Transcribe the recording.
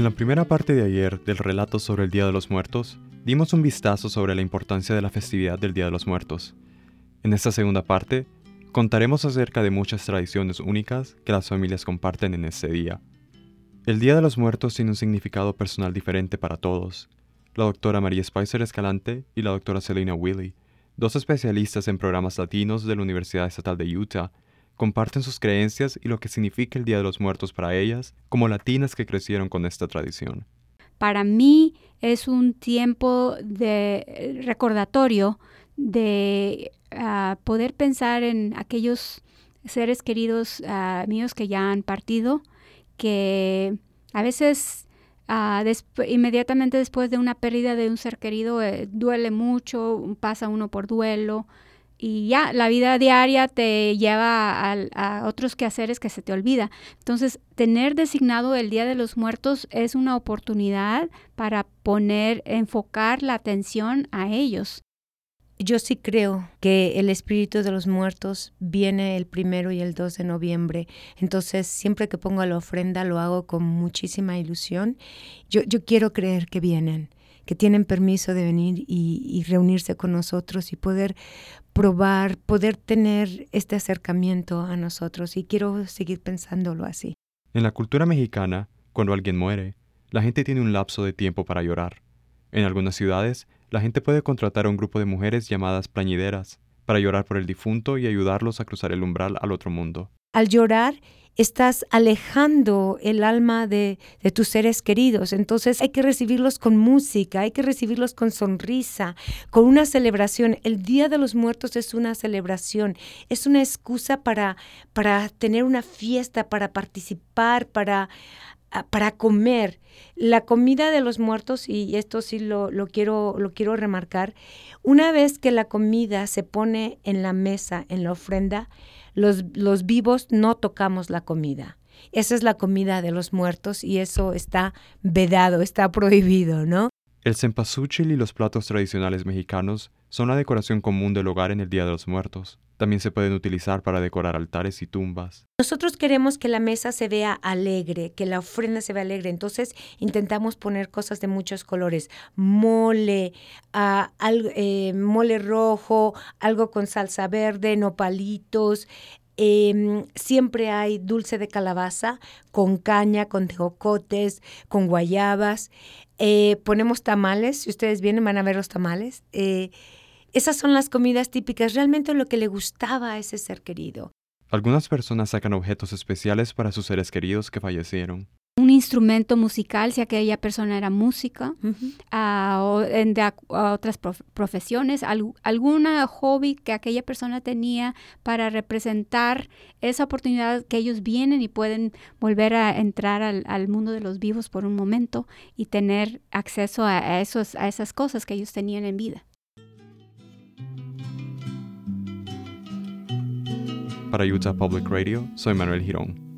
En la primera parte de ayer del relato sobre el Día de los Muertos, dimos un vistazo sobre la importancia de la festividad del Día de los Muertos. En esta segunda parte, contaremos acerca de muchas tradiciones únicas que las familias comparten en este día. El Día de los Muertos tiene un significado personal diferente para todos. La doctora María Spicer Escalante y la doctora Selena Willy, dos especialistas en programas latinos de la Universidad Estatal de Utah, comparten sus creencias y lo que significa el Día de los Muertos para ellas como latinas que crecieron con esta tradición. Para mí es un tiempo de recordatorio de ah, poder pensar en aquellos seres queridos ah, míos que ya han partido, que a veces ah, inmediatamente después de una pérdida de un ser querido eh, duele mucho, pasa uno por duelo y ya la vida diaria te lleva a, a, otros quehaceres que se te olvida. Entonces, tener designado el Día de los Muertos es una oportunidad para poner, enfocar la atención a ellos. Yo sí creo que el espíritu de los muertos viene el primero y el 2 de noviembre. Entonces, siempre que pongo la ofrenda lo hago con muchísima ilusión. Yo, yo quiero creer que vienen, que tienen permiso de venir y, y reunirse con nosotros y poder probar, poder tener este acercamiento a nosotros. Y quiero seguir pensándolo así. En la cultura mexicana, cuando alguien muere, la gente tiene un lapso de tiempo para llorar. En algunas ciudades, la gente puede contratar a un grupo de mujeres llamadas plañideras para llorar por el difunto y ayudarlos a cruzar el umbral al otro mundo. Al llorar, estás alejando el alma de, tus seres queridos. Entonces hay que recibirlos con música, hay que recibirlos con sonrisa, con una celebración. El Día de los Muertos es una celebración, es una excusa para, para tener una fiesta, para participar, para para comer. La comida de los muertos, y esto sí lo, lo, quiero, lo quiero remarcar, una vez que la comida se pone en la mesa, en la ofrenda, los, los vivos no tocamos la comida. Esa es la comida de los muertos y eso está vedado, está prohibido, ¿no? El cempasúchil y los platos tradicionales mexicanos son la decoración común del hogar en el Día de los Muertos. También se pueden utilizar para decorar altares y tumbas. Nosotros queremos que la mesa se vea alegre, que la ofrenda se vea alegre. Entonces intentamos poner cosas de muchos colores. Mole, uh, mole rojo, algo con salsa verde, nopalitos, eh, siempre hay dulce de calabaza con caña, con tejocotes, con guayabas. Eh, ponemos tamales, si ustedes vienen van a ver los tamales. Esas son las comidas típicas, realmente lo que le gustaba a ese ser querido. Algunas personas sacan objetos especiales para sus seres queridos que fallecieron. Un instrumento musical, si aquella persona era música, uh -huh. uh, o en de, otras prof profesiones, al, alguna hobby que aquella persona tenía para representar esa oportunidad que ellos vienen y pueden volver a entrar al, al mundo de los vivos por un momento y tener acceso a, a, esos, a esas cosas que ellos tenían en vida. Para Utah Public Radio, soy Manuel Girón.